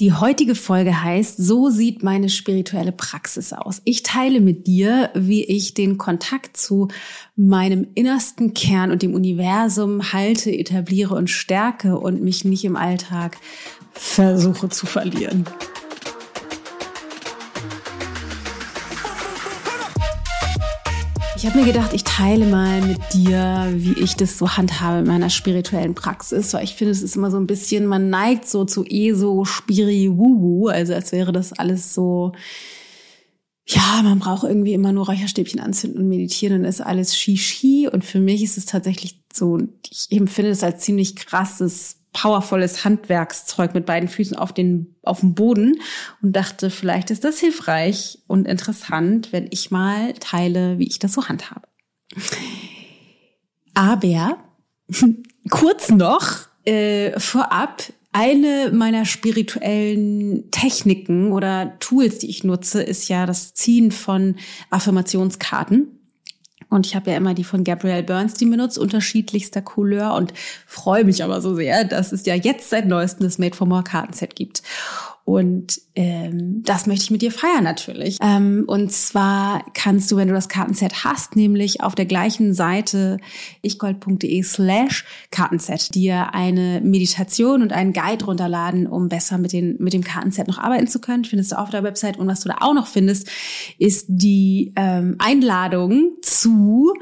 Die heutige Folge heißt, so sieht meine spirituelle Praxis aus. Ich teile mit dir, wie ich den Kontakt zu meinem innersten Kern und dem Universum halte, etabliere und stärke und mich nicht im Alltag versuche zu verlieren. Ich habe mir gedacht, ich teile mal mit dir, wie ich das so handhabe in meiner spirituellen Praxis, weil ich finde, es ist immer so ein bisschen, man neigt so zu ESO, Spiri, Wuhu, also als wäre das alles so, ja, man braucht irgendwie immer nur Räucherstäbchen anzünden und meditieren, dann ist alles Shishi. Und für mich ist es tatsächlich so, ich empfinde es als ziemlich krasses powervolles Handwerkszeug mit beiden Füßen auf den auf dem Boden und dachte, vielleicht ist das hilfreich und interessant, wenn ich mal teile, wie ich das so handhabe. Aber kurz noch äh, vorab eine meiner spirituellen Techniken oder Tools, die ich nutze, ist ja das Ziehen von Affirmationskarten. Und ich habe ja immer die von Gabrielle Bernstein benutzt, unterschiedlichster Couleur und freue mich aber so sehr, dass es ja jetzt seit neuestem das Made for More Kartenset gibt. Und ähm, das möchte ich mit dir feiern natürlich. Ähm, und zwar kannst du, wenn du das Kartenset hast, nämlich auf der gleichen Seite ichgold.de slash Kartenset dir eine Meditation und einen Guide runterladen, um besser mit, den, mit dem Kartenset noch arbeiten zu können. Findest du auf der Website. Und was du da auch noch findest, ist die ähm, Einladung zu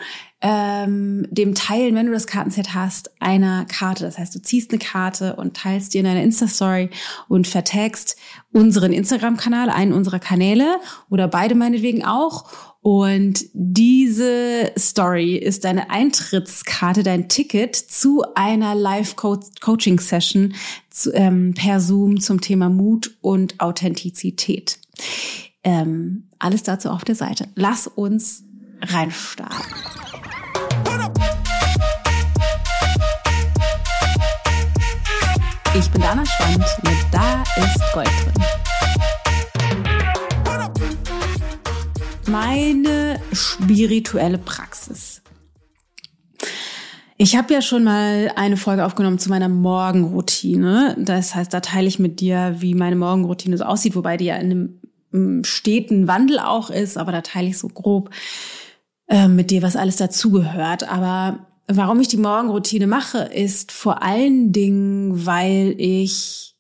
ähm, dem Teilen, wenn du das Kartenset hast, einer Karte. Das heißt, du ziehst eine Karte und teilst dir in deiner Insta-Story und vertagst unseren Instagram-Kanal, einen unserer Kanäle oder beide meinetwegen auch. Und diese Story ist deine Eintrittskarte, dein Ticket zu einer Live-Coaching-Session ähm, per Zoom zum Thema Mut und Authentizität. Ähm, alles dazu auf der Seite. Lass uns reinstarten. Ich bin Dana Schwand mit Da ist Gold drin. Meine spirituelle Praxis. Ich habe ja schon mal eine Folge aufgenommen zu meiner Morgenroutine. Das heißt, da teile ich mit dir, wie meine Morgenroutine so aussieht, wobei die ja in einem steten Wandel auch ist, aber da teile ich so grob äh, mit dir, was alles dazugehört. Aber Warum ich die Morgenroutine mache, ist vor allen Dingen, weil ich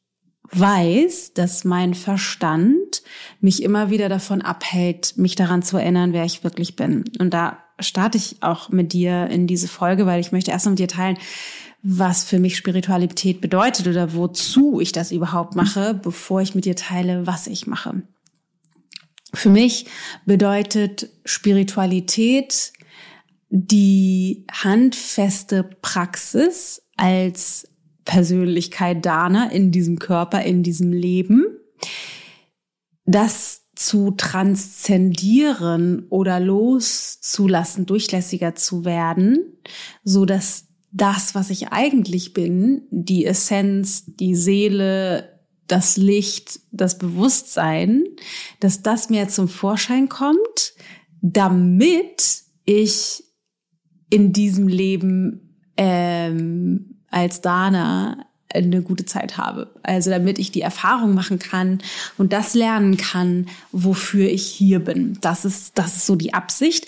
weiß, dass mein Verstand mich immer wieder davon abhält, mich daran zu erinnern, wer ich wirklich bin. Und da starte ich auch mit dir in diese Folge, weil ich möchte erst mal mit dir teilen, was für mich Spiritualität bedeutet oder wozu ich das überhaupt mache, bevor ich mit dir teile, was ich mache. Für mich bedeutet Spiritualität die handfeste Praxis als Persönlichkeit Dana in diesem Körper, in diesem Leben, das zu transzendieren oder loszulassen, durchlässiger zu werden, so dass das, was ich eigentlich bin, die Essenz, die Seele, das Licht, das Bewusstsein, dass das mehr zum Vorschein kommt, damit ich in diesem Leben ähm, als Dana eine gute Zeit habe. Also damit ich die Erfahrung machen kann und das lernen kann, wofür ich hier bin. Das ist, das ist so die Absicht.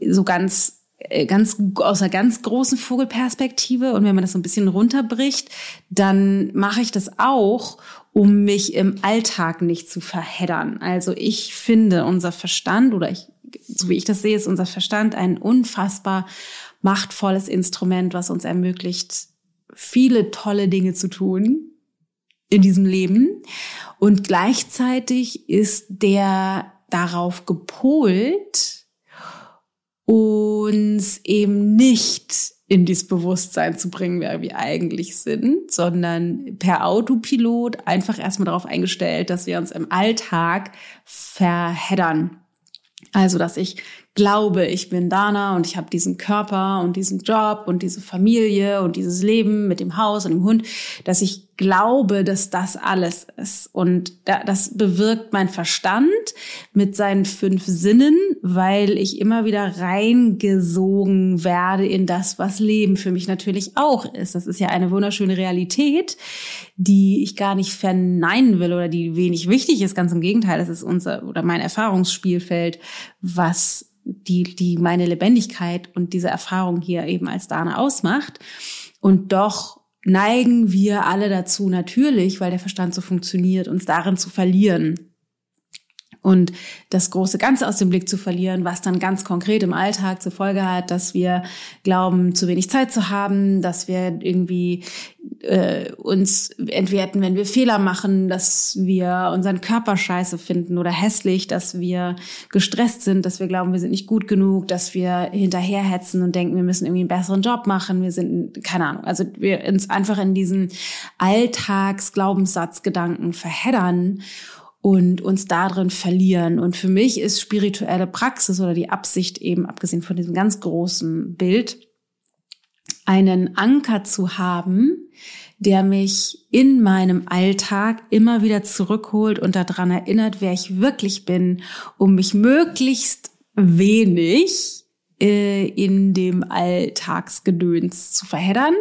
So ganz, äh, ganz aus einer ganz großen Vogelperspektive. Und wenn man das so ein bisschen runterbricht, dann mache ich das auch, um mich im Alltag nicht zu verheddern. Also ich finde, unser Verstand oder ich so wie ich das sehe, ist unser Verstand ein unfassbar machtvolles Instrument, was uns ermöglicht, viele tolle Dinge zu tun in diesem Leben. Und gleichzeitig ist der darauf gepolt, uns eben nicht in dieses Bewusstsein zu bringen, wer wir eigentlich sind, sondern per Autopilot einfach erstmal darauf eingestellt, dass wir uns im Alltag verheddern also, dass ich glaube, ich bin Dana und ich habe diesen Körper und diesen Job und diese Familie und dieses Leben mit dem Haus und dem Hund, dass ich glaube, dass das alles ist. Und das bewirkt mein Verstand mit seinen fünf Sinnen, weil ich immer wieder reingesogen werde in das, was Leben für mich natürlich auch ist. Das ist ja eine wunderschöne Realität, die ich gar nicht verneinen will oder die wenig wichtig ist. Ganz im Gegenteil, das ist unser oder mein Erfahrungsspielfeld, was die, die meine Lebendigkeit und diese Erfahrung hier eben als Dana ausmacht. Und doch neigen wir alle dazu natürlich, weil der Verstand so funktioniert, uns darin zu verlieren und das große Ganze aus dem Blick zu verlieren, was dann ganz konkret im Alltag zur Folge hat, dass wir glauben, zu wenig Zeit zu haben, dass wir irgendwie äh, uns entwerten, wenn wir Fehler machen, dass wir unseren Körper scheiße finden oder hässlich, dass wir gestresst sind, dass wir glauben, wir sind nicht gut genug, dass wir hinterherhetzen und denken, wir müssen irgendwie einen besseren Job machen, wir sind, keine Ahnung, also wir uns einfach in diesen Alltagsglaubenssatzgedanken verheddern und uns darin verlieren. Und für mich ist spirituelle Praxis oder die Absicht eben, abgesehen von diesem ganz großen Bild, einen Anker zu haben, der mich in meinem Alltag immer wieder zurückholt und daran erinnert, wer ich wirklich bin, um mich möglichst wenig äh, in dem Alltagsgedöns zu verheddern.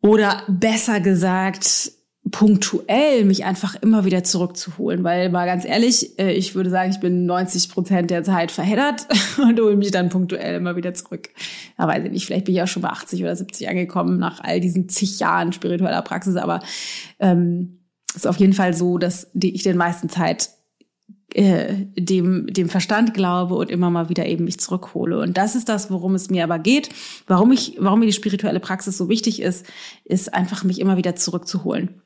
Oder besser gesagt, punktuell mich einfach immer wieder zurückzuholen, weil mal ganz ehrlich, äh, ich würde sagen, ich bin 90 Prozent der Zeit verheddert und hole mich dann punktuell immer wieder zurück. Ja, weiß ich nicht, vielleicht bin ich auch schon bei 80 oder 70 angekommen nach all diesen zig Jahren spiritueller Praxis, aber ähm, ist auf jeden Fall so, dass ich den meisten Zeit äh, dem, dem Verstand glaube und immer mal wieder eben mich zurückhole. Und das ist das, worum es mir aber geht. Warum ich, warum mir die spirituelle Praxis so wichtig ist, ist einfach mich immer wieder zurückzuholen.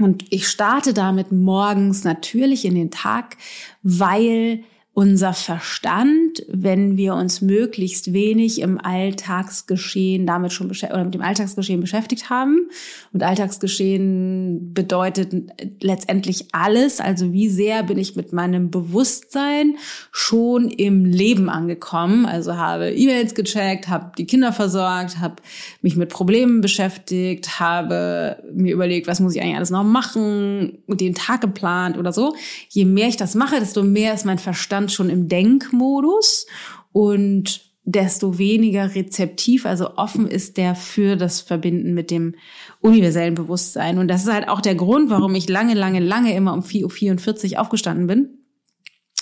Und ich starte damit morgens natürlich in den Tag, weil unser Verstand, wenn wir uns möglichst wenig im Alltagsgeschehen damit schon oder mit dem Alltagsgeschehen beschäftigt haben. Und Alltagsgeschehen bedeutet letztendlich alles. Also wie sehr bin ich mit meinem Bewusstsein schon im Leben angekommen? Also habe E-Mails gecheckt, habe die Kinder versorgt, habe mich mit Problemen beschäftigt, habe mir überlegt, was muss ich eigentlich alles noch machen, den Tag geplant oder so. Je mehr ich das mache, desto mehr ist mein Verstand Verstand schon im Denkmodus und desto weniger rezeptiv, also offen ist der für das Verbinden mit dem universellen Bewusstsein. Und das ist halt auch der Grund, warum ich lange, lange, lange immer um 4.44 Uhr aufgestanden bin,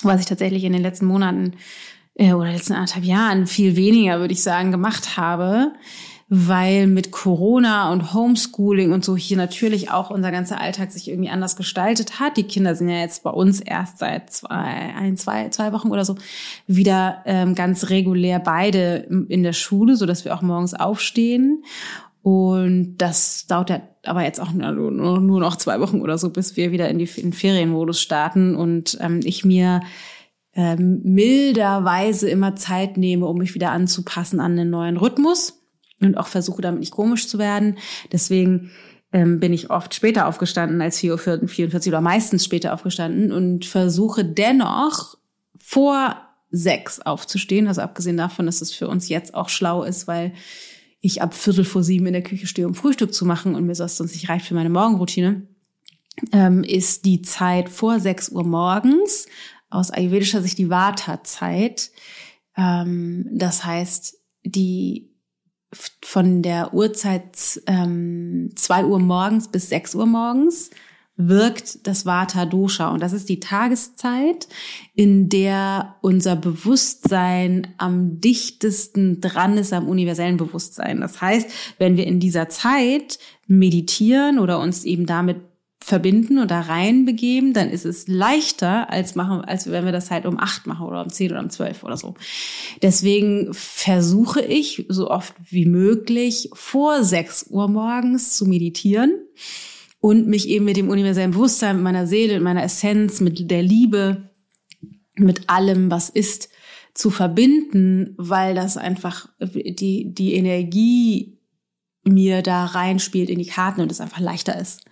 was ich tatsächlich in den letzten Monaten äh, oder letzten anderthalb Jahren viel weniger, würde ich sagen, gemacht habe weil mit Corona und Homeschooling und so hier natürlich auch unser ganzer Alltag sich irgendwie anders gestaltet hat. Die Kinder sind ja jetzt bei uns erst seit zwei, ein, zwei, zwei Wochen oder so wieder ähm, ganz regulär beide in der Schule, so dass wir auch morgens aufstehen. Und das dauert ja aber jetzt auch nur, nur noch zwei Wochen oder so, bis wir wieder in, die, in den Ferienmodus starten und ähm, ich mir ähm, milderweise immer Zeit nehme, um mich wieder anzupassen an den neuen Rhythmus und auch versuche damit nicht komisch zu werden. Deswegen ähm, bin ich oft später aufgestanden als 4.44 Uhr oder meistens später aufgestanden und versuche dennoch vor sechs aufzustehen. Also abgesehen davon, dass es für uns jetzt auch schlau ist, weil ich ab Viertel vor sieben in der Küche stehe, um Frühstück zu machen und mir das sonst nicht reicht für meine Morgenroutine, ähm, ist die Zeit vor sechs Uhr morgens aus ayurvedischer Sicht die Vata-Zeit. Ähm, das heißt, die von der Uhrzeit ähm, 2 Uhr morgens bis 6 Uhr morgens wirkt das Vata Dosha. Und das ist die Tageszeit, in der unser Bewusstsein am dichtesten dran ist am universellen Bewusstsein. Das heißt, wenn wir in dieser Zeit meditieren oder uns eben damit verbinden und da reinbegeben, dann ist es leichter, als machen, als wenn wir das halt um acht machen oder um zehn oder um zwölf oder so. Deswegen versuche ich so oft wie möglich vor sechs Uhr morgens zu meditieren und mich eben mit dem universellen Bewusstsein, mit meiner Seele, mit meiner Essenz, mit der Liebe, mit allem, was ist, zu verbinden, weil das einfach die, die Energie mir da reinspielt in die Karten und es einfach leichter ist.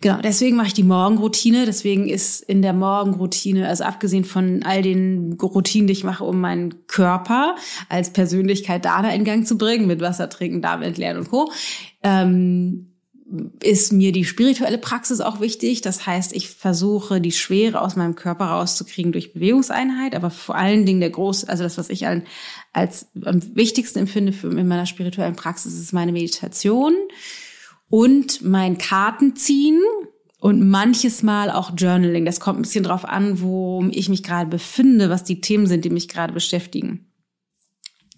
Genau, deswegen mache ich die Morgenroutine. Deswegen ist in der Morgenroutine, also abgesehen von all den Routinen, die ich mache, um meinen Körper als Persönlichkeit da in Gang zu bringen, mit Wasser trinken, Darm entleeren und Co., ähm, ist mir die spirituelle Praxis auch wichtig. Das heißt, ich versuche, die Schwere aus meinem Körper rauszukriegen durch Bewegungseinheit, aber vor allen Dingen der groß, also das, was ich als, als am wichtigsten empfinde für in meiner spirituellen Praxis, ist meine Meditation und mein Kartenziehen und manches Mal auch Journaling. Das kommt ein bisschen drauf an, wo ich mich gerade befinde, was die Themen sind, die mich gerade beschäftigen.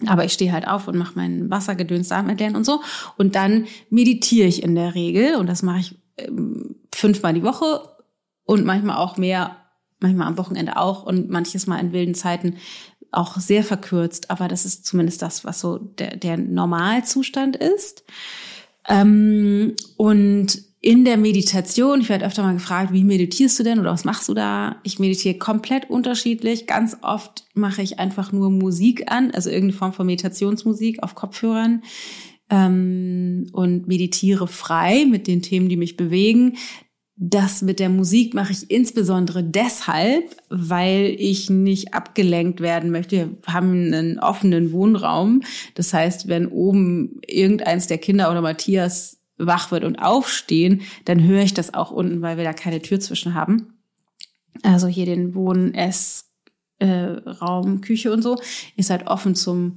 Aber ich stehe halt auf und mache mein Wassergedöns Darm entleeren und so. Und dann meditiere ich in der Regel. Und das mache ich ähm, fünfmal die Woche und manchmal auch mehr, manchmal am Wochenende auch und manches Mal in wilden Zeiten auch sehr verkürzt. Aber das ist zumindest das, was so der, der Normalzustand ist. Ähm, und in der Meditation, ich werde öfter mal gefragt, wie meditierst du denn oder was machst du da? Ich meditiere komplett unterschiedlich. Ganz oft mache ich einfach nur Musik an, also irgendeine Form von Meditationsmusik auf Kopfhörern ähm, und meditiere frei mit den Themen, die mich bewegen. Das mit der Musik mache ich insbesondere deshalb, weil ich nicht abgelenkt werden möchte. Wir haben einen offenen Wohnraum. Das heißt, wenn oben irgendeins der Kinder oder Matthias wach wird und aufstehen, dann höre ich das auch unten, weil wir da keine Tür zwischen haben. Also hier den Wohn-, Ess-, äh, Küche und so ist halt offen zum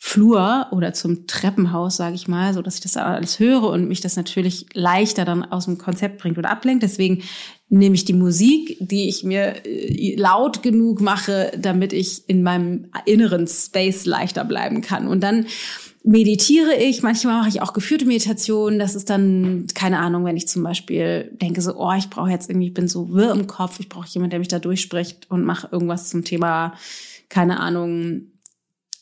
Flur oder zum Treppenhaus, sage ich mal, so dass ich das alles höre und mich das natürlich leichter dann aus dem Konzept bringt oder ablenkt. Deswegen nehme ich die Musik, die ich mir äh, laut genug mache, damit ich in meinem inneren Space leichter bleiben kann. Und dann meditiere ich, manchmal mache ich auch geführte Meditationen. Das ist dann, keine Ahnung, wenn ich zum Beispiel denke so, oh, ich brauche jetzt irgendwie, ich bin so wirr im Kopf, ich brauche jemanden, der mich da durchspricht und mache irgendwas zum Thema, keine Ahnung,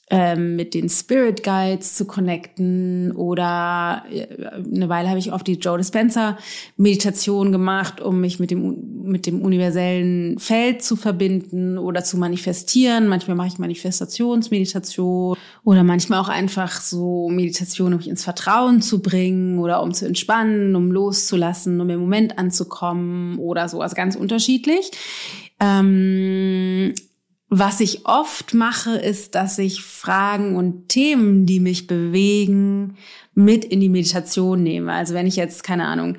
mit den Spirit Guides zu connecten oder äh, eine Weile habe ich auf die Joe Dispenza Meditation gemacht, um mich mit dem mit dem universellen Feld zu verbinden oder zu manifestieren. Manchmal mache ich Manifestationsmeditation oder manchmal auch einfach so Meditation, um mich ins Vertrauen zu bringen oder um zu entspannen, um loszulassen, um im Moment anzukommen oder so. Also ganz unterschiedlich. Ähm, was ich oft mache, ist, dass ich Fragen und Themen, die mich bewegen, mit in die Meditation nehme. Also wenn ich jetzt, keine Ahnung,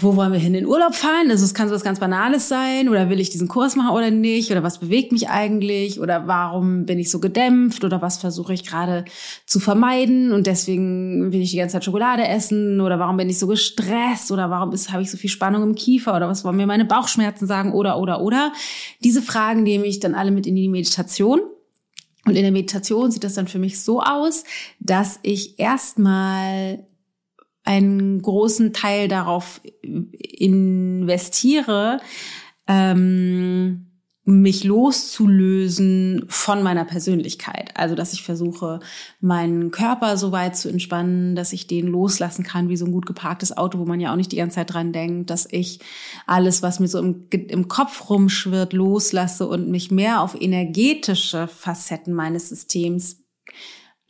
wo wollen wir hin? In Urlaub fahren? Also es kann so was ganz Banales sein. Oder will ich diesen Kurs machen oder nicht? Oder was bewegt mich eigentlich? Oder warum bin ich so gedämpft? Oder was versuche ich gerade zu vermeiden? Und deswegen will ich die ganze Zeit Schokolade essen? Oder warum bin ich so gestresst? Oder warum ist habe ich so viel Spannung im Kiefer? Oder was wollen mir meine Bauchschmerzen sagen? Oder oder oder. Diese Fragen nehme ich dann alle mit in die Meditation. Und in der Meditation sieht das dann für mich so aus, dass ich erstmal einen großen Teil darauf investiere, ähm, mich loszulösen von meiner Persönlichkeit. Also, dass ich versuche, meinen Körper so weit zu entspannen, dass ich den loslassen kann, wie so ein gut geparktes Auto, wo man ja auch nicht die ganze Zeit dran denkt, dass ich alles, was mir so im, im Kopf rumschwirrt, loslasse und mich mehr auf energetische Facetten meines Systems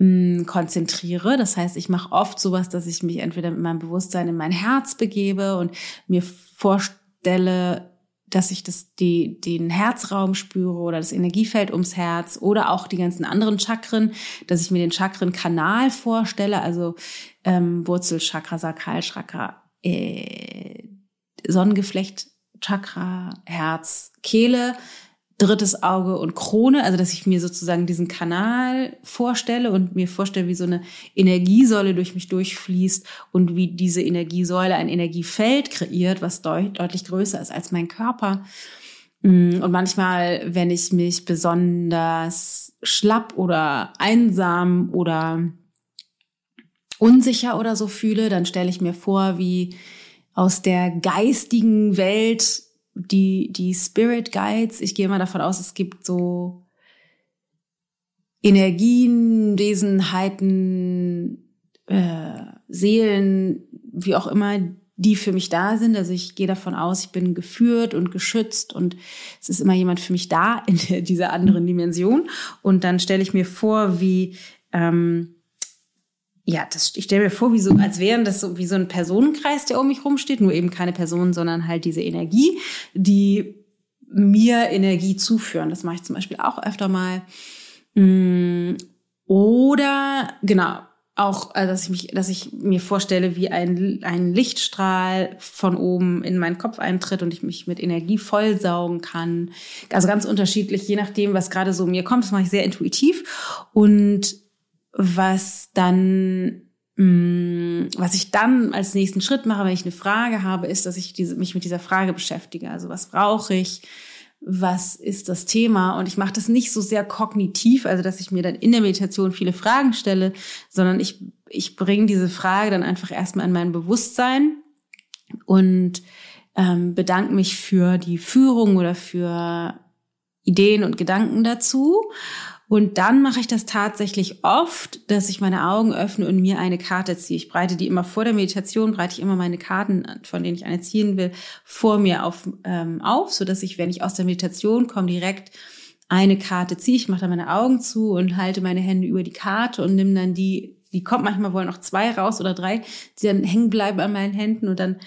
mh, konzentriere. Das heißt, ich mache oft sowas, dass ich mich entweder mit meinem Bewusstsein in mein Herz begebe und mir vorstelle, dass ich das, die, den Herzraum spüre oder das Energiefeld ums Herz oder auch die ganzen anderen Chakren, dass ich mir den Chakrenkanal vorstelle, also ähm, Wurzelchakra, Sakralchakra, äh, Sonnengeflecht, Chakra, Herz, Kehle, drittes Auge und Krone, also dass ich mir sozusagen diesen Kanal vorstelle und mir vorstelle, wie so eine Energiesäule durch mich durchfließt und wie diese Energiesäule ein Energiefeld kreiert, was deut deutlich größer ist als mein Körper. Mm, und manchmal, wenn ich mich besonders schlapp oder einsam oder unsicher oder so fühle, dann stelle ich mir vor, wie aus der geistigen Welt die, die Spirit Guides, ich gehe mal davon aus, es gibt so Energien, Wesenheiten, äh, Seelen, wie auch immer, die für mich da sind. Also ich gehe davon aus, ich bin geführt und geschützt und es ist immer jemand für mich da in dieser anderen Dimension. Und dann stelle ich mir vor, wie ähm, ja, das, ich stelle mir vor, wie so, als wären das so wie so ein Personenkreis, der um mich rumsteht, nur eben keine Person, sondern halt diese Energie, die mir Energie zuführen. Das mache ich zum Beispiel auch öfter mal. Mm, oder genau, auch, äh, dass ich mich, dass ich mir vorstelle, wie ein, ein Lichtstrahl von oben in meinen Kopf eintritt und ich mich mit Energie vollsaugen kann. Also ganz unterschiedlich, je nachdem, was gerade so mir kommt. Das mache ich sehr intuitiv. Und was dann mm, was ich dann als nächsten Schritt mache, wenn ich eine Frage habe, ist, dass ich diese, mich mit dieser Frage beschäftige. Also was brauche ich? Was ist das Thema? Und ich mache das nicht so sehr kognitiv, also dass ich mir dann in der Meditation viele Fragen stelle, sondern ich, ich bringe diese Frage dann einfach erstmal in mein Bewusstsein und ähm, bedanke mich für die Führung oder für Ideen und Gedanken dazu und dann mache ich das tatsächlich oft, dass ich meine Augen öffne und mir eine Karte ziehe. Ich breite die immer vor der Meditation, breite ich immer meine Karten, von denen ich eine ziehen will, vor mir auf, ähm, auf, so dass ich, wenn ich aus der Meditation komme, direkt eine Karte ziehe. Ich mache dann meine Augen zu und halte meine Hände über die Karte und nehme dann die, die kommt manchmal wohl noch zwei raus oder drei, die dann hängen bleiben an meinen Händen und dann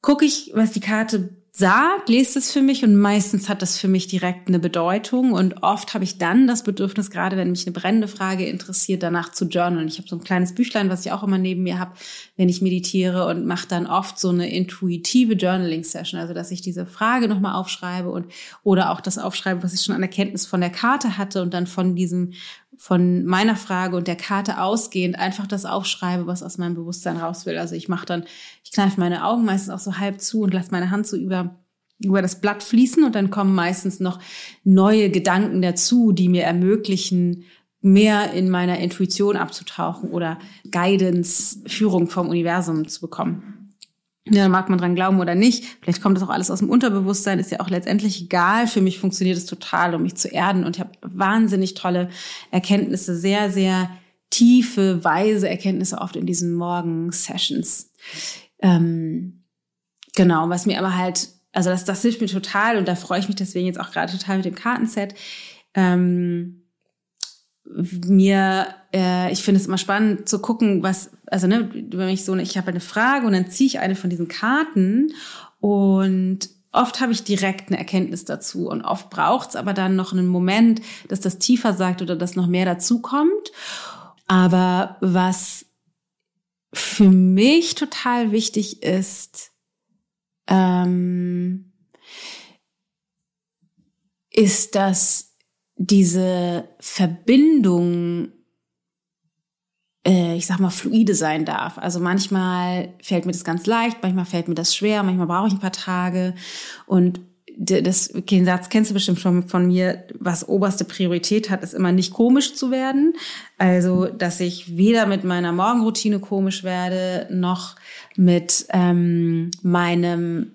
gucke ich, was die Karte sagt, lest es für mich und meistens hat das für mich direkt eine Bedeutung und oft habe ich dann das Bedürfnis, gerade wenn mich eine brennende Frage interessiert, danach zu journalen. Ich habe so ein kleines Büchlein, was ich auch immer neben mir habe, wenn ich meditiere und mache dann oft so eine intuitive Journaling-Session, also dass ich diese Frage nochmal aufschreibe und oder auch das aufschreibe, was ich schon an Erkenntnis von der Karte hatte und dann von diesem von meiner Frage und der Karte ausgehend einfach das aufschreibe, was aus meinem Bewusstsein raus will. Also ich mache dann, ich kneife meine Augen meistens auch so halb zu und lasse meine Hand so über über das Blatt fließen und dann kommen meistens noch neue Gedanken dazu, die mir ermöglichen, mehr in meiner Intuition abzutauchen oder Guidance, Führung vom Universum zu bekommen. Ja, mag man dran glauben oder nicht. Vielleicht kommt das auch alles aus dem Unterbewusstsein, ist ja auch letztendlich egal. Für mich funktioniert es total, um mich zu erden. Und ich habe wahnsinnig tolle Erkenntnisse, sehr, sehr tiefe, weise Erkenntnisse oft in diesen Morgen-Sessions. Ähm, genau, was mir aber halt, also das, das hilft mir total und da freue ich mich deswegen jetzt auch gerade total mit dem Kartenset. Ähm, mir, äh, ich finde es immer spannend zu gucken, was, also ne, wenn ich so, ich habe eine Frage und dann ziehe ich eine von diesen Karten und oft habe ich direkt eine Erkenntnis dazu und oft braucht es aber dann noch einen Moment, dass das tiefer sagt oder dass noch mehr dazu kommt. Aber was für mich total wichtig ist, ähm, ist, dass diese Verbindung, äh, ich sag mal, fluide sein darf. Also manchmal fällt mir das ganz leicht, manchmal fällt mir das schwer, manchmal brauche ich ein paar Tage. Und das, den Satz kennst du bestimmt schon von mir, was oberste Priorität hat, ist immer nicht komisch zu werden. Also, dass ich weder mit meiner Morgenroutine komisch werde, noch mit ähm, meinem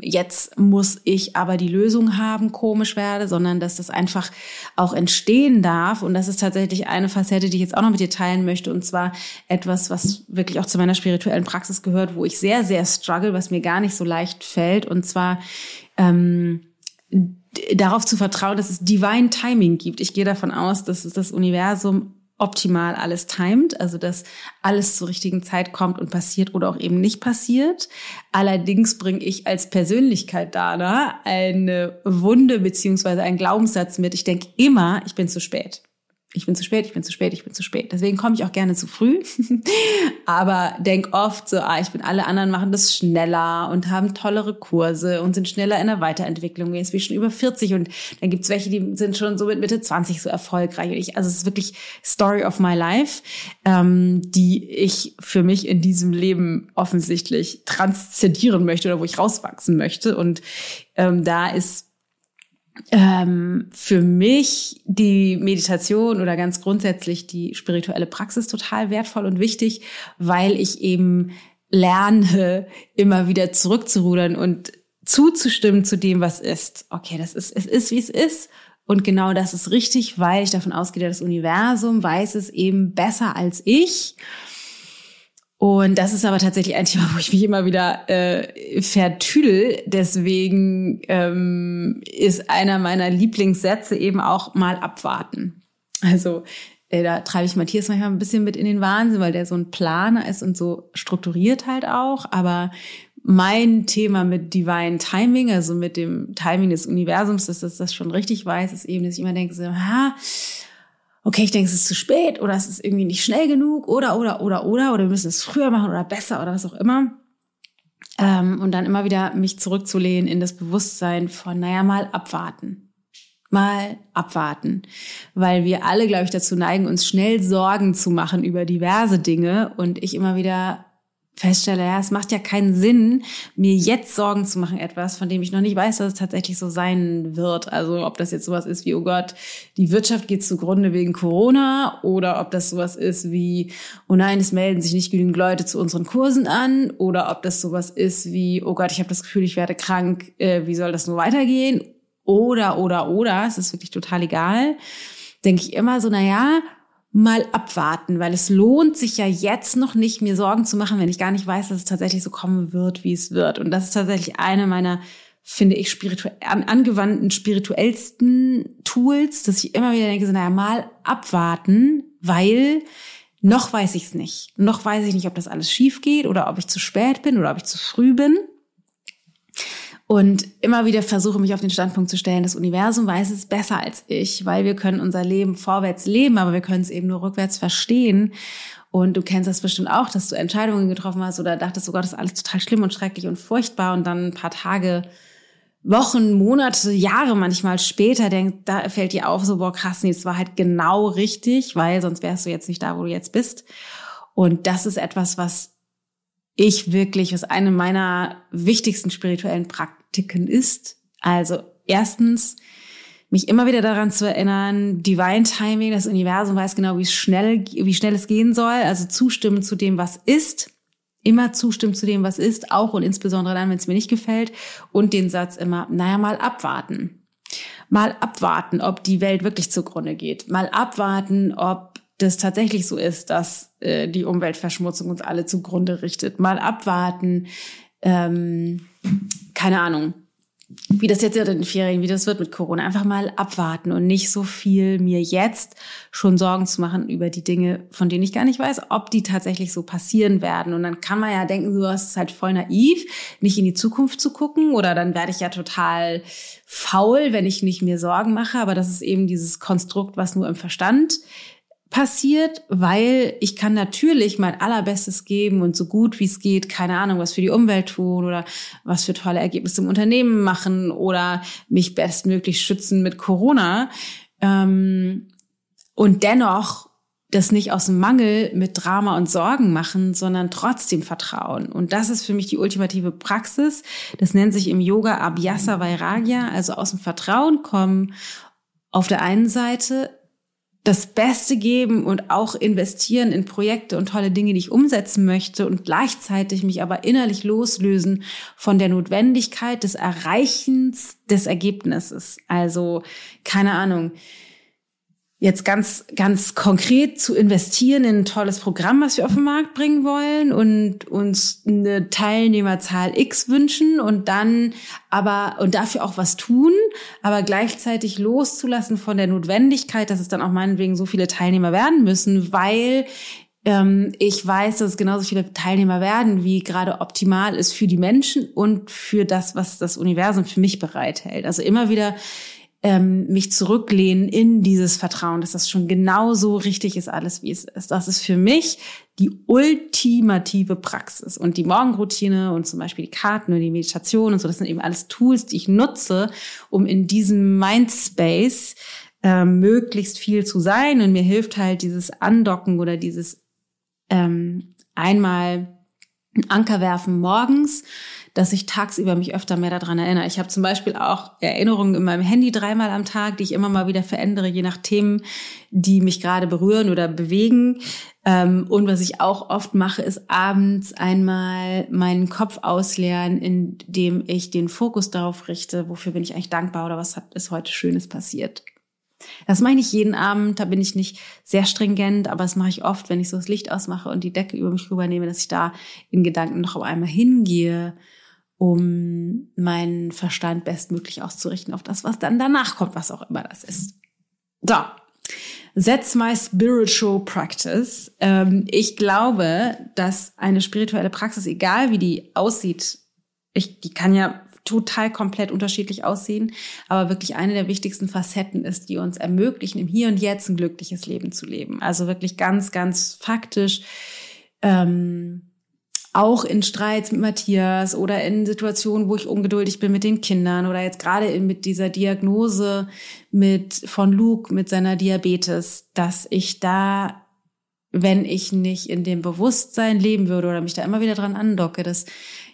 jetzt muss ich aber die Lösung haben komisch werde, sondern dass das einfach auch entstehen darf. Und das ist tatsächlich eine Facette, die ich jetzt auch noch mit dir teilen möchte. Und zwar etwas, was wirklich auch zu meiner spirituellen Praxis gehört, wo ich sehr, sehr struggle, was mir gar nicht so leicht fällt. Und zwar ähm, darauf zu vertrauen, dass es Divine Timing gibt. Ich gehe davon aus, dass es das Universum optimal alles timet, also dass alles zur richtigen Zeit kommt und passiert oder auch eben nicht passiert. Allerdings bringe ich als Persönlichkeit da eine Wunde beziehungsweise einen Glaubenssatz mit. Ich denke immer, ich bin zu spät ich bin zu spät, ich bin zu spät, ich bin zu spät. Deswegen komme ich auch gerne zu früh. Aber denk oft so, ah, ich bin, alle anderen machen das schneller und haben tollere Kurse und sind schneller in der Weiterentwicklung. Jetzt bin ich schon über 40 und dann gibt's welche, die sind schon so mit Mitte 20 so erfolgreich. Und ich, also es ist wirklich Story of my life, ähm, die ich für mich in diesem Leben offensichtlich transzendieren möchte oder wo ich rauswachsen möchte. Und ähm, da ist ähm, für mich die Meditation oder ganz grundsätzlich die spirituelle Praxis total wertvoll und wichtig, weil ich eben lerne, immer wieder zurückzurudern und zuzustimmen zu dem, was ist. Okay, das ist, es ist, wie es ist. Und genau das ist richtig, weil ich davon ausgehe, das Universum weiß es eben besser als ich. Und das ist aber tatsächlich ein Thema, wo ich mich immer wieder äh, vertüdel. Deswegen ähm, ist einer meiner Lieblingssätze eben auch mal abwarten. Also äh, da treibe ich Matthias manchmal ein bisschen mit in den Wahnsinn, weil der so ein Planer ist und so strukturiert halt auch. Aber mein Thema mit Divine Timing, also mit dem Timing des Universums, dass das das schon richtig weiß, ist eben, dass ich immer denke, so, ha, okay, ich denke, es ist zu spät oder es ist irgendwie nicht schnell genug oder, oder, oder, oder, oder wir müssen es früher machen oder besser oder was auch immer. Ähm, und dann immer wieder mich zurückzulehnen in das Bewusstsein von, naja, mal abwarten. Mal abwarten. Weil wir alle, glaube ich, dazu neigen, uns schnell Sorgen zu machen über diverse Dinge und ich immer wieder feststelle, ja, es macht ja keinen Sinn, mir jetzt Sorgen zu machen, etwas, von dem ich noch nicht weiß, dass es tatsächlich so sein wird. Also ob das jetzt sowas ist wie, oh Gott, die Wirtschaft geht zugrunde wegen Corona oder ob das sowas ist wie, oh nein, es melden sich nicht genügend Leute zu unseren Kursen an oder ob das sowas ist wie, oh Gott, ich habe das Gefühl, ich werde krank, äh, wie soll das nur weitergehen? Oder, oder, oder, es ist wirklich total egal. Denke ich immer so, na ja, mal abwarten, weil es lohnt sich ja jetzt noch nicht, mir Sorgen zu machen, wenn ich gar nicht weiß, dass es tatsächlich so kommen wird, wie es wird. Und das ist tatsächlich eine meiner, finde ich, spirituell, an, angewandten, spirituellsten Tools, dass ich immer wieder denke, so, naja, mal abwarten, weil noch weiß ich es nicht. Noch weiß ich nicht, ob das alles schief geht oder ob ich zu spät bin oder ob ich zu früh bin und immer wieder versuche mich auf den Standpunkt zu stellen, das Universum weiß es besser als ich, weil wir können unser Leben vorwärts leben, aber wir können es eben nur rückwärts verstehen. Und du kennst das bestimmt auch, dass du Entscheidungen getroffen hast oder dachtest, oh Gott, das ist alles total schlimm und schrecklich und furchtbar und dann ein paar Tage, Wochen, Monate, Jahre manchmal später denkst, da fällt dir auf, so, boah, krass, nee, das war halt genau richtig, weil sonst wärst du jetzt nicht da, wo du jetzt bist. Und das ist etwas, was ich wirklich, was eine meiner wichtigsten spirituellen Praktiken ist. Also erstens, mich immer wieder daran zu erinnern, Divine Timing, das Universum weiß genau, wie schnell, wie schnell es gehen soll. Also zustimmen zu dem, was ist. Immer zustimmen zu dem, was ist, auch und insbesondere dann, wenn es mir nicht gefällt. Und den Satz immer, naja, mal abwarten. Mal abwarten, ob die Welt wirklich zugrunde geht. Mal abwarten, ob das tatsächlich so ist, dass äh, die Umweltverschmutzung uns alle zugrunde richtet. Mal abwarten, ähm, keine Ahnung, wie das jetzt in den Ferien, wie das wird mit Corona. Einfach mal abwarten und nicht so viel mir jetzt schon Sorgen zu machen über die Dinge, von denen ich gar nicht weiß, ob die tatsächlich so passieren werden. Und dann kann man ja denken, du hast es halt voll naiv, nicht in die Zukunft zu gucken oder dann werde ich ja total faul, wenn ich nicht mir Sorgen mache. Aber das ist eben dieses Konstrukt, was nur im Verstand passiert, weil ich kann natürlich mein allerbestes geben und so gut wie es geht, keine Ahnung, was für die Umwelt tun oder was für tolle Ergebnisse im Unternehmen machen oder mich bestmöglich schützen mit Corona. Ähm, und dennoch das nicht aus dem Mangel mit Drama und Sorgen machen, sondern trotzdem vertrauen. Und das ist für mich die ultimative Praxis. Das nennt sich im Yoga Abhyasa Vairagya, also aus dem Vertrauen kommen. Auf der einen Seite das Beste geben und auch investieren in Projekte und tolle Dinge, die ich umsetzen möchte und gleichzeitig mich aber innerlich loslösen von der Notwendigkeit des Erreichens des Ergebnisses. Also, keine Ahnung jetzt ganz, ganz konkret zu investieren in ein tolles Programm, was wir auf den Markt bringen wollen und uns eine Teilnehmerzahl X wünschen und dann aber, und dafür auch was tun, aber gleichzeitig loszulassen von der Notwendigkeit, dass es dann auch meinetwegen so viele Teilnehmer werden müssen, weil ähm, ich weiß, dass es genauso viele Teilnehmer werden, wie gerade optimal ist für die Menschen und für das, was das Universum für mich bereithält. Also immer wieder ähm, mich zurücklehnen in dieses Vertrauen, dass das schon genauso richtig ist, alles wie es ist. Das ist für mich die ultimative Praxis. Und die Morgenroutine und zum Beispiel die Karten und die Meditation und so, das sind eben alles Tools, die ich nutze, um in diesem Mindspace äh, möglichst viel zu sein. Und mir hilft halt dieses Andocken oder dieses ähm, einmal Anker werfen morgens dass ich tagsüber mich öfter mehr daran erinnere. Ich habe zum Beispiel auch Erinnerungen in meinem Handy dreimal am Tag, die ich immer mal wieder verändere, je nach Themen, die mich gerade berühren oder bewegen. Ähm, und was ich auch oft mache, ist abends einmal meinen Kopf ausleeren, indem ich den Fokus darauf richte, wofür bin ich eigentlich dankbar oder was hat, ist heute Schönes passiert. Das mache ich nicht jeden Abend, da bin ich nicht sehr stringent, aber das mache ich oft, wenn ich so das Licht ausmache und die Decke über mich rübernehme, dass ich da in Gedanken noch einmal hingehe um meinen Verstand bestmöglich auszurichten auf das, was dann danach kommt, was auch immer das ist. So, That's my spiritual practice. Ähm, ich glaube, dass eine spirituelle Praxis, egal wie die aussieht, ich, die kann ja total komplett unterschiedlich aussehen, aber wirklich eine der wichtigsten Facetten ist, die uns ermöglichen, im Hier und Jetzt ein glückliches Leben zu leben. Also wirklich ganz, ganz faktisch. Ähm, auch in Streits mit Matthias oder in Situationen, wo ich ungeduldig bin mit den Kindern oder jetzt gerade mit dieser Diagnose mit von Luke mit seiner Diabetes, dass ich da, wenn ich nicht in dem Bewusstsein leben würde oder mich da immer wieder dran andocke, dass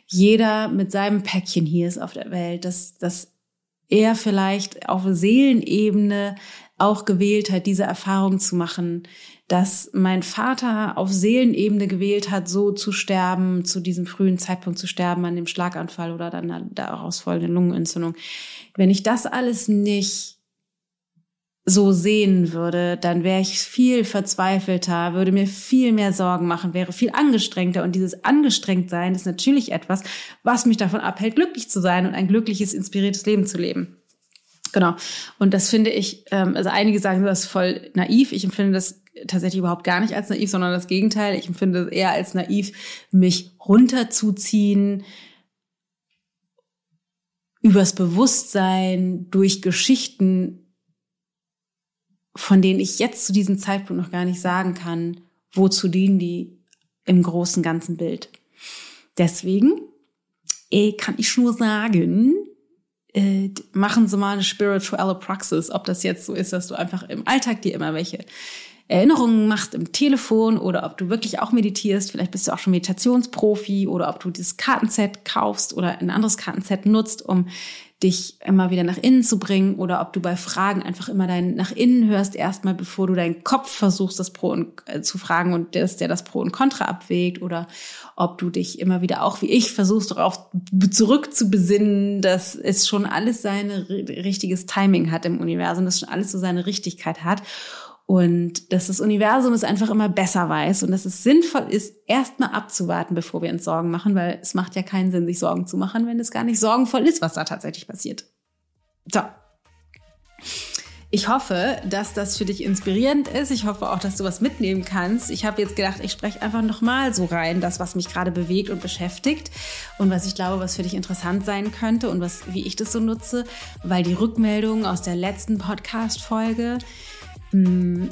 jeder mit seinem Päckchen hier ist auf der Welt, dass, dass er vielleicht auf Seelenebene auch gewählt hat, diese Erfahrung zu machen, dass mein Vater auf Seelenebene gewählt hat, so zu sterben, zu diesem frühen Zeitpunkt zu sterben an dem Schlaganfall oder dann daraus folgende Lungenentzündung. Wenn ich das alles nicht so sehen würde, dann wäre ich viel verzweifelter, würde mir viel mehr Sorgen machen, wäre viel angestrengter. Und dieses Angestrengtsein ist natürlich etwas, was mich davon abhält, glücklich zu sein und ein glückliches, inspiriertes Leben zu leben. Genau. Und das finde ich, ähm, also einige sagen, das voll naiv. Ich empfinde das tatsächlich überhaupt gar nicht als naiv, sondern das Gegenteil. Ich empfinde es eher als naiv, mich runterzuziehen, übers Bewusstsein, durch Geschichten, von denen ich jetzt zu diesem Zeitpunkt noch gar nicht sagen kann, wozu dienen die im großen ganzen Bild. Deswegen eh, kann ich nur sagen, äh, machen Sie mal eine spirituelle Praxis, ob das jetzt so ist, dass du einfach im Alltag dir immer welche Erinnerungen machst im Telefon oder ob du wirklich auch meditierst. Vielleicht bist du auch schon Meditationsprofi oder ob du dieses Kartenset kaufst oder ein anderes Kartenset nutzt, um dich immer wieder nach innen zu bringen oder ob du bei Fragen einfach immer dein nach innen hörst erstmal, bevor du deinen Kopf versuchst, das Pro und äh, zu fragen und der, der das Pro und Contra abwägt oder ob du dich immer wieder auch wie ich versuchst darauf zurück zu besinnen, dass es schon alles seine richtiges Timing hat im Universum, dass schon alles so seine Richtigkeit hat und dass das Universum es einfach immer besser weiß und dass es sinnvoll ist, erstmal abzuwarten, bevor wir uns Sorgen machen, weil es macht ja keinen Sinn, sich Sorgen zu machen, wenn es gar nicht sorgenvoll ist, was da tatsächlich passiert. So. Ich hoffe, dass das für dich inspirierend ist. Ich hoffe auch, dass du was mitnehmen kannst. Ich habe jetzt gedacht, ich spreche einfach nochmal so rein, das, was mich gerade bewegt und beschäftigt und was ich glaube, was für dich interessant sein könnte und was, wie ich das so nutze, weil die Rückmeldungen aus der letzten Podcast-Folge,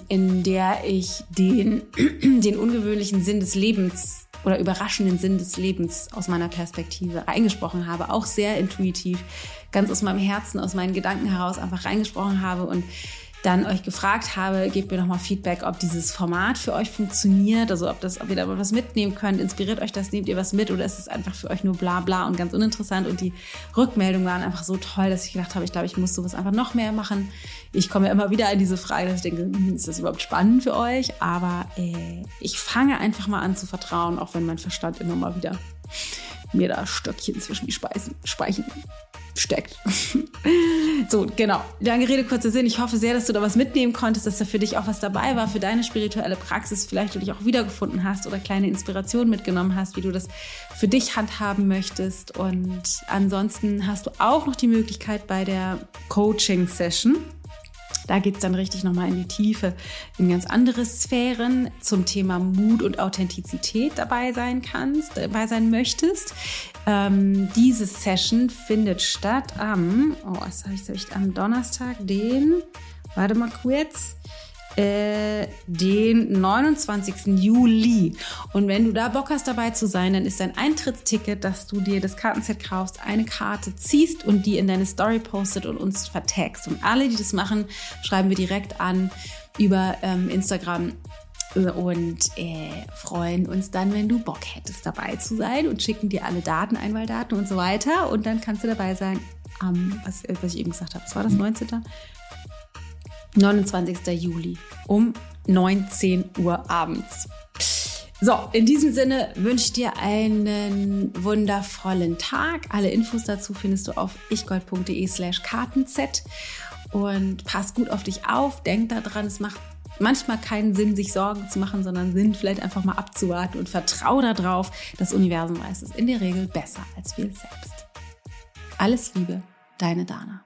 in der ich den, den ungewöhnlichen Sinn des Lebens oder überraschenden Sinn des Lebens aus meiner Perspektive reingesprochen habe, auch sehr intuitiv, ganz aus meinem Herzen, aus meinen Gedanken heraus einfach reingesprochen habe und dann euch gefragt habe, gebt mir nochmal Feedback, ob dieses Format für euch funktioniert, also ob, das, ob ihr da was mitnehmen könnt, inspiriert euch das, nehmt ihr was mit oder ist es einfach für euch nur bla bla und ganz uninteressant und die Rückmeldungen waren einfach so toll, dass ich gedacht habe, ich glaube, ich muss sowas einfach noch mehr machen. Ich komme ja immer wieder in diese Frage, dass ich denke, hm, ist das überhaupt spannend für euch? Aber äh, ich fange einfach mal an zu vertrauen, auch wenn mein Verstand immer mal wieder mir da Stöckchen zwischen die Speisen, Speichen steckt. so, genau. Lange Rede, kurzer Sinn. Ich hoffe sehr, dass du da was mitnehmen konntest, dass da für dich auch was dabei war, für deine spirituelle Praxis, vielleicht du dich auch wiedergefunden hast oder kleine Inspirationen mitgenommen hast, wie du das für dich handhaben möchtest. Und ansonsten hast du auch noch die Möglichkeit bei der Coaching-Session da geht's dann richtig nochmal in die Tiefe, in ganz andere Sphären zum Thema Mut und Authentizität dabei sein kannst, dabei sein möchtest. Ähm, diese Session findet statt am, oh, was habe ich, hab ich am Donnerstag, den, warte mal kurz, äh, den 29. Juli. Und wenn du da Bock hast dabei zu sein, dann ist dein Eintrittsticket, dass du dir das Kartenset kaufst, eine Karte ziehst und die in deine Story postet und uns vertagst. Und alle, die das machen, schreiben wir direkt an über ähm, Instagram und äh, freuen uns dann, wenn du Bock hättest, dabei zu sein und schicken dir alle Daten, Einwahldaten und so weiter. Und dann kannst du dabei sein am, was, was ich eben gesagt habe, was war das, 19. 29. Juli um 19 Uhr abends. So, in diesem Sinne wünsche ich dir einen wundervollen Tag. Alle Infos dazu findest du auf ichgold.de slash kartenset und pass gut auf dich auf. Denk daran, es macht manchmal keinen Sinn, sich Sorgen zu machen, sondern Sinn, vielleicht einfach mal abzuwarten und vertraue darauf, das Universum weiß es in der Regel besser als wir selbst. Alles Liebe, deine Dana.